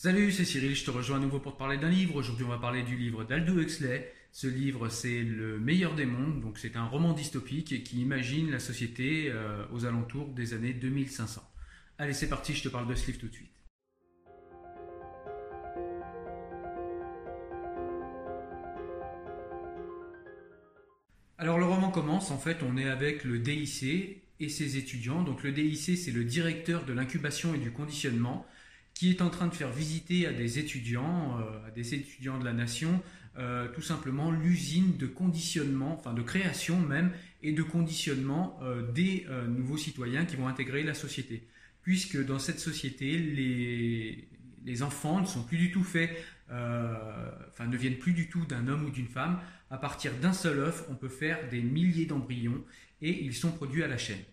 Salut, c'est Cyril, je te rejoins à nouveau pour te parler d'un livre. Aujourd'hui, on va parler du livre d'Aldo Huxley. Ce livre, c'est Le meilleur des mondes, donc c'est un roman dystopique qui imagine la société euh, aux alentours des années 2500. Allez, c'est parti, je te parle de ce livre tout de suite. Alors le roman commence, en fait on est avec le DIC et ses étudiants. Donc le DIC c'est le directeur de l'incubation et du conditionnement qui est en train de faire visiter à des étudiants, euh, à des étudiants de la nation, euh, tout simplement l'usine de conditionnement, enfin de création même, et de conditionnement euh, des nouveaux citoyens qui vont intégrer la société. Puisque dans cette société, les, les enfants ne sont plus du tout faits, enfin ne viennent plus du tout d'un homme ou d'une femme. À partir d'un seul œuf, on peut faire des milliers d'embryons et ils sont produits à la chaîne.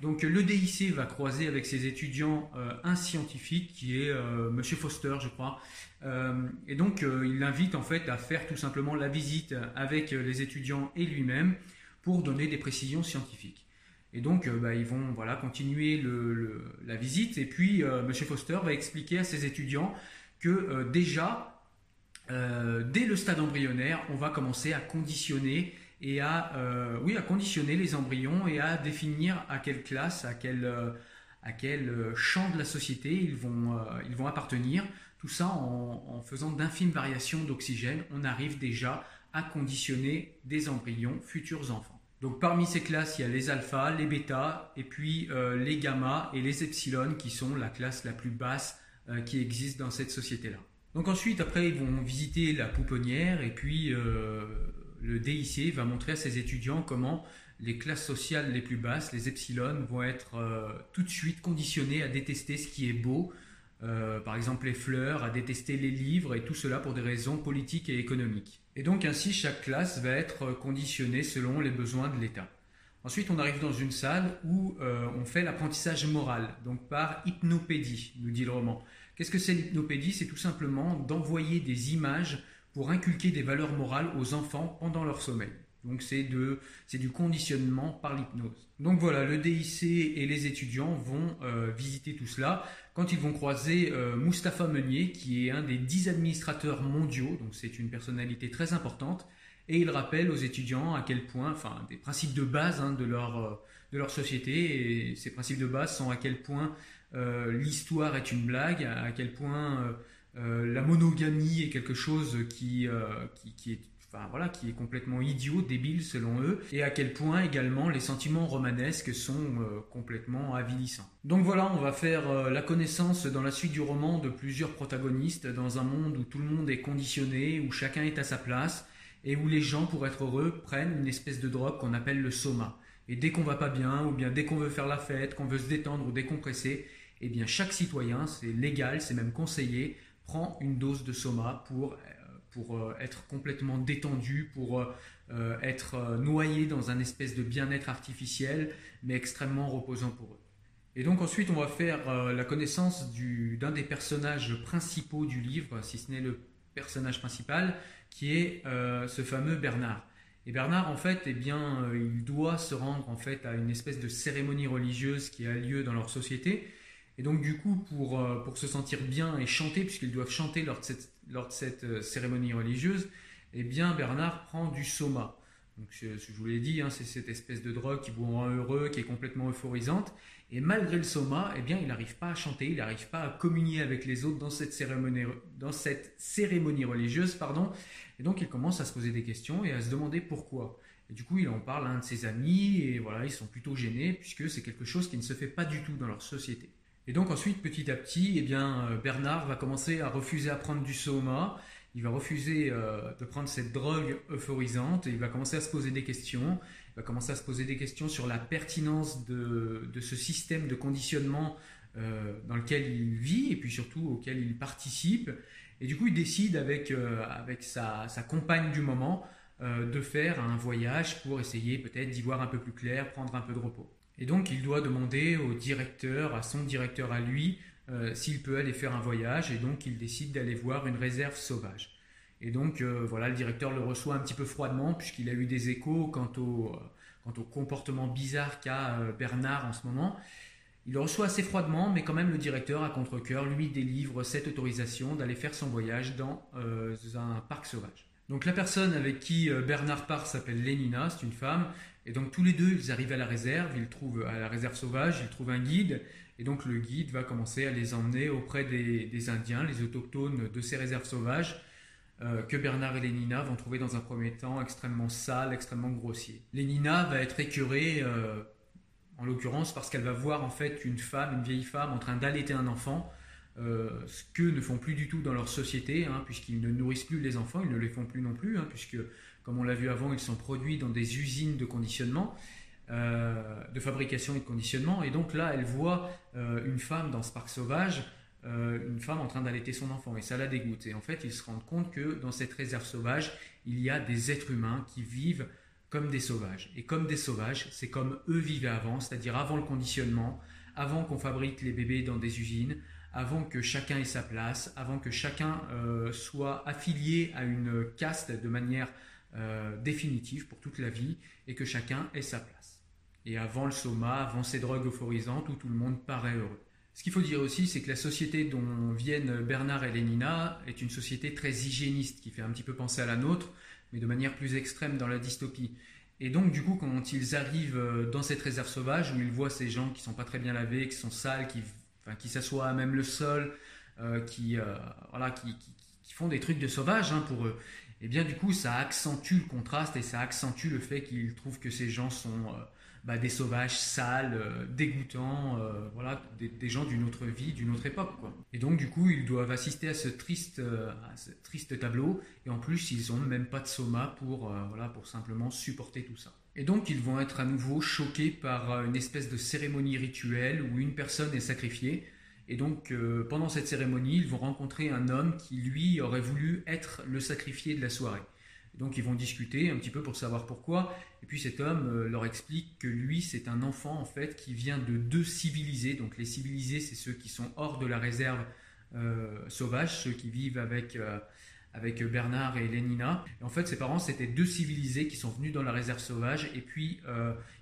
Donc le DIC va croiser avec ses étudiants euh, un scientifique qui est euh, Monsieur Foster, je crois. Euh, et donc il l'invite en fait à faire tout simplement la visite avec les étudiants et lui-même pour donner des précisions scientifiques. Et donc bah, ils vont continuer la visite et puis Monsieur Foster va expliquer à ses étudiants que déjà dès le stade embryonnaire on va commencer à conditionner et à, euh, oui, à conditionner les embryons et à définir à quelle classe, à quel, euh, à quel euh, champ de la société ils vont, ils vont appartenir. Tout ça en, faisant d'infimes variations d'oxygène, on arrive déjà à conditionner des embryons futurs enfants. Donc parmi ces classes, il y a les alphas, les bêtas, et puis les gamma et les epsilon qui sont la classe la plus basse qui existe dans cette société-là. Donc ensuite, après, ils vont visiter la pouponnière et puis le DIC va montrer à ses étudiants comment les classes sociales les plus basses, les epsilon, vont être euh, tout de suite conditionnées à détester ce qui est beau, euh, par exemple les fleurs, à détester les livres, et tout cela pour des raisons politiques et économiques. Et donc ainsi, chaque classe va être conditionnée selon les besoins de l'État. Ensuite, on arrive dans une salle où euh, on fait l'apprentissage moral, donc par hypnopédie, nous dit le roman. Qu'est-ce que c'est l'hypnopédie? C'est tout simplement d'envoyer des images pour inculquer des valeurs morales aux enfants pendant leur sommeil. Donc c'est du conditionnement par l'hypnose. Donc voilà, le DIC et les étudiants vont euh, visiter tout cela quand ils vont croiser euh, Mustapha Meunier, qui est un des dix administrateurs mondiaux, donc c'est une personnalité très importante, et il rappelle aux étudiants à quel point, enfin des principes de base hein, de, leur, euh, de leur société, et ces principes de base sont à quel point l'histoire est une blague, à quel point euh, la monogamie est quelque chose qui, euh, qui est complètement idiot, débile selon eux, et à quel point également les sentiments romanesques sont euh, complètement avilissants. Donc voilà, on va faire la connaissance dans la suite du roman de plusieurs protagonistes dans un monde où tout le monde est conditionné, où chacun est à sa place, et où les gens, pour être heureux, prennent une espèce de drogue qu'on appelle le soma. Et dès qu'on va pas bien, ou bien dès qu'on veut faire la fête, qu'on veut se détendre ou décompresser, eh bien chaque citoyen, c'est légal, c'est même conseillé, prend une dose de soma pour, euh, pour euh, être complètement détendu, pour euh, être noyé dans un espèce de bien-être artificiel, mais extrêmement reposant pour eux. Et donc ensuite, on va faire la connaissance d'un des personnages principaux du livre, si ce n'est le personnage principal, qui est ce fameux Bernard. Et Bernard, en fait, eh bien, il doit se rendre en fait à une espèce de cérémonie religieuse qui a lieu dans leur société. Et donc du coup, pour, euh, pour se sentir bien et chanter, puisqu'ils doivent chanter lors de cette, lors de cette euh, cérémonie religieuse, eh bien Bernard prend du soma. Donc je, vous l'ai dit, hein, c'est cette espèce de drogue qui vous rend heureux, qui est complètement euphorisante. Et malgré le soma, eh bien il n'arrive pas à chanter, il n'arrive pas à communier avec les autres dans cette cérémonie, dans cette cérémonie religieuse, pardon. Et donc il commence à se poser des questions et à se demander pourquoi. Et du coup, il en parle à un de ses amis et voilà, ils sont plutôt gênés puisque c'est quelque chose qui ne se fait pas du tout dans leur société. Et donc ensuite, petit à petit, eh bien, euh, Bernard va commencer à refuser à prendre du soma, il va refuser euh, de prendre cette drogue euphorisante, et il va commencer à se poser des questions, il va commencer à se poser des questions sur la pertinence de, ce système de conditionnement euh, dans lequel il vit, et puis surtout auquel il participe. Et du coup, il décide avec, avec sa, sa, compagne du moment de faire un voyage pour essayer peut-être d'y voir un peu plus clair, prendre un peu de repos. Et donc il doit demander au directeur, à son directeur à lui, euh, s'il peut aller faire un voyage, et donc il décide d'aller voir une réserve sauvage. Et donc euh, voilà, le directeur le reçoit un petit peu froidement, puisqu'il a eu des échos quant au, euh, comportement bizarre qu'a Bernard en ce moment. Il le reçoit assez froidement, mais quand même le directeur, à contre-coeur, lui délivre cette autorisation d'aller faire son voyage dans un parc sauvage. Donc la personne avec qui Bernard part s'appelle Lénina, c'est une femme, et donc tous les deux, ils arrivent à la réserve, ils trouvent à la réserve sauvage, ils trouvent un guide, et donc le guide va commencer à les emmener auprès des, Indiens, les autochtones de ces réserves sauvages, euh, que Bernard et Lénina vont trouver dans un premier temps extrêmement sales, extrêmement grossiers. Lénina va être écœurée en l'occurrence parce qu'elle va voir en fait une femme, une vieille femme en train d'allaiter un enfant, euh, ce que ne font plus du tout dans leur société, hein, puisqu'ils ne nourrissent plus les enfants, ils ne les font plus non plus, hein, puisque comme on l'a vu avant, ils sont produits dans des usines de conditionnement, euh, de fabrication et de conditionnement, et donc là, elle voit euh, une femme dans ce parc sauvage, une femme en train d'allaiter son enfant, et ça la dégoûte. Et en fait, ils se rendent compte que dans cette réserve sauvage, il y a des êtres humains qui vivent comme des sauvages. Et comme des sauvages, c'est comme eux vivaient avant, c'est-à-dire avant le conditionnement, avant qu'on fabrique les bébés dans des usines, avant que chacun ait sa place, avant que chacun euh, soit affilié à une caste de manière euh, définitive pour toute la vie, et que chacun ait sa place. Et avant le soma, avant ces drogues euphorisantes où tout le monde paraît heureux. Ce qu'il faut dire aussi, c'est que la société dont viennent Bernard et Lénina est une société très hygiéniste, qui fait un petit peu penser à la nôtre, mais de manière plus extrême dans la dystopie. Et donc, du coup, quand ils arrivent euh, dans cette réserve sauvage, où ils voient ces gens qui sont pas très bien lavés, qui sont sales, qui, s'assoient à même le sol, euh, qui, euh, qui, qui, font des trucs de sauvage hein, pour eux, eh bien, du coup, ça accentue le contraste et ça accentue le fait qu'ils trouvent que ces gens sont bah, des sauvages sales, euh, dégoûtants, euh, voilà, des, gens d'une autre vie, d'une autre époque. Et donc, du coup, ils doivent assister à ce triste, euh, triste tableau. Et en plus, ils n'ont même pas de soma pour, voilà, pour simplement supporter tout ça. Et donc, ils vont être à nouveau choqués par une espèce de cérémonie rituelle où une personne est sacrifiée. Et donc, pendant cette cérémonie, ils vont rencontrer un homme qui, lui, aurait voulu être le sacrifié de la soirée. Donc ils vont discuter un petit peu pour savoir pourquoi. Et puis cet homme euh, leur explique que lui, c'est un enfant en fait qui vient de deux civilisés. Donc les civilisés, c'est ceux qui sont hors de la réserve euh, sauvage, ceux qui vivent avec, euh, avec Bernard et Lénina. Et en fait, ses parents, c'était deux civilisés qui sont venus dans la réserve sauvage. Et puis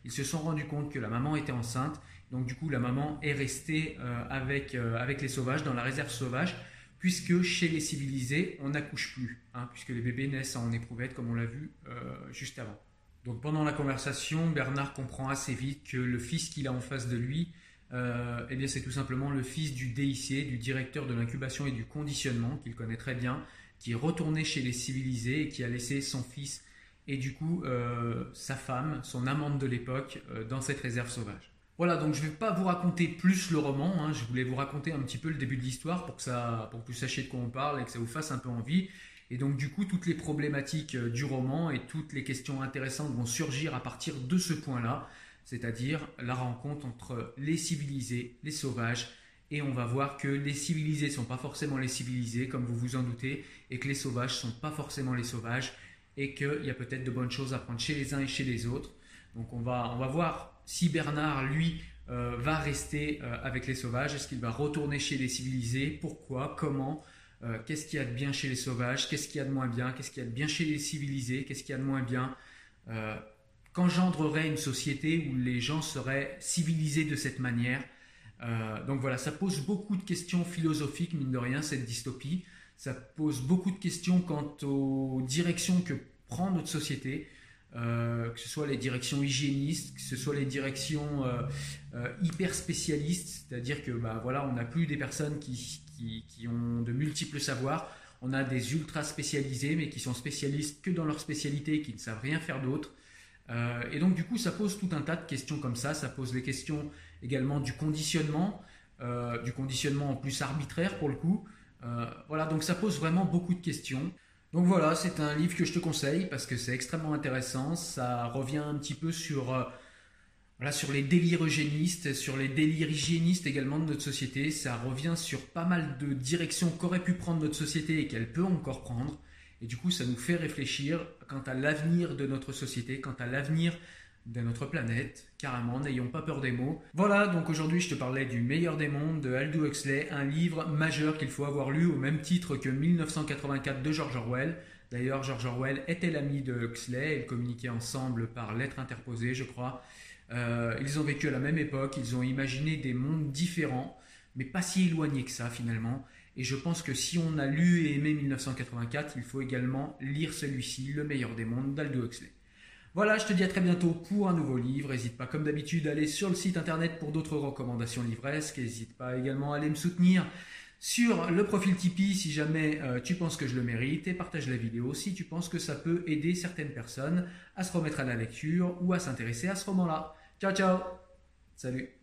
ils se sont rendus compte que la maman était enceinte. Donc du coup, la maman est restée avec, avec les sauvages dans la réserve sauvage puisque chez les civilisés, on n'accouche plus, hein, puisque les bébés naissent en éprouvette, comme on l'a vu euh, juste avant. Donc pendant la conversation, Bernard comprend assez vite que le fils qu'il a en face de lui, euh, eh bien c'est tout simplement le fils du DIC, du directeur de l'incubation et du conditionnement, qu'il connaît très bien, qui est retourné chez les civilisés et qui a laissé son fils et du coup euh, sa femme, son amante de l'époque, dans cette réserve sauvage. Voilà, donc je ne vais pas vous raconter plus le roman, hein. je voulais vous raconter un petit peu le début de l'histoire pour, que ça, pour que vous sachiez de quoi on parle et que ça vous fasse un peu envie. Et donc du coup, toutes les problématiques euh, du roman et toutes les questions intéressantes vont surgir à partir de ce point-là, c'est-à-dire la rencontre entre les civilisés, les sauvages, et on va voir que les civilisés ne sont pas forcément les civilisés, comme vous vous en doutez, et que les sauvages ne sont pas forcément les sauvages, et qu'il y a peut-être de bonnes choses à prendre chez les uns et chez les autres. Donc on va, on va voir si Bernard, lui, euh, va rester euh, avec les sauvages. Est-ce qu'il va retourner chez les civilisés? Pourquoi? Comment? Euh, Qu'est-ce qu'il y a de bien chez les sauvages? Qu'est-ce qu'il y a de moins bien? Qu'est-ce qu'il y a de bien chez les civilisés? Qu'est-ce qu'il y a de moins bien? Qu'engendrerait une société où les gens seraient civilisés de cette manière? Donc voilà, ça pose beaucoup de questions philosophiques, mine de rien, cette dystopie. Ça pose beaucoup de questions quant aux directions que prend notre société. Euh, que ce soit les directions hygiénistes, que ce soit les directions euh, euh, hyper spécialistes, c'est-à-dire que bah, voilà, on n'a plus des personnes qui, qui, ont de multiples savoirs, on a des ultra spécialisés, mais qui sont spécialistes que dans leur spécialité, qui ne savent rien faire d'autre. Et donc du coup, ça pose tout un tas de questions comme ça, ça pose les questions également du conditionnement, du conditionnement en plus arbitraire pour le coup. voilà, donc ça pose vraiment beaucoup de questions. Donc voilà, c'est un livre que je te conseille parce que c'est extrêmement intéressant. Ça revient un petit peu sur, euh, voilà, sur les délires eugénistes, sur les délires hygiénistes également de notre société. Ça revient sur pas mal de directions qu'aurait pu prendre notre société et qu'elle peut encore prendre. Et du coup, ça nous fait réfléchir quant à l'avenir de notre société, quant à l'avenir de notre planète, carrément, n'ayons pas peur des mots. Voilà, donc aujourd'hui je te parlais du meilleur des mondes de Aldous Huxley, un livre majeur qu'il faut avoir lu au même titre que 1984 de George Orwell. D'ailleurs, George Orwell était l'ami de Huxley, ils communiquaient ensemble par lettres interposées, je crois. Euh, ils ont vécu à la même époque, ils ont imaginé des mondes différents, mais pas si éloignés que ça finalement. Et je pense que si on a lu et aimé 1984, il faut également lire celui-ci, Le meilleur des mondes d'Aldo Huxley. Voilà, je te dis à très bientôt pour un nouveau livre. N'hésite pas, comme d'habitude, à aller sur le site internet pour d'autres recommandations livresques. N'hésite pas également à aller me soutenir sur le profil Tipeee si jamais euh, tu penses que je le mérite et partage la vidéo si tu penses que ça peut aider certaines personnes à se remettre à la lecture ou à s'intéresser à ce roman-là. Ciao ciao Salut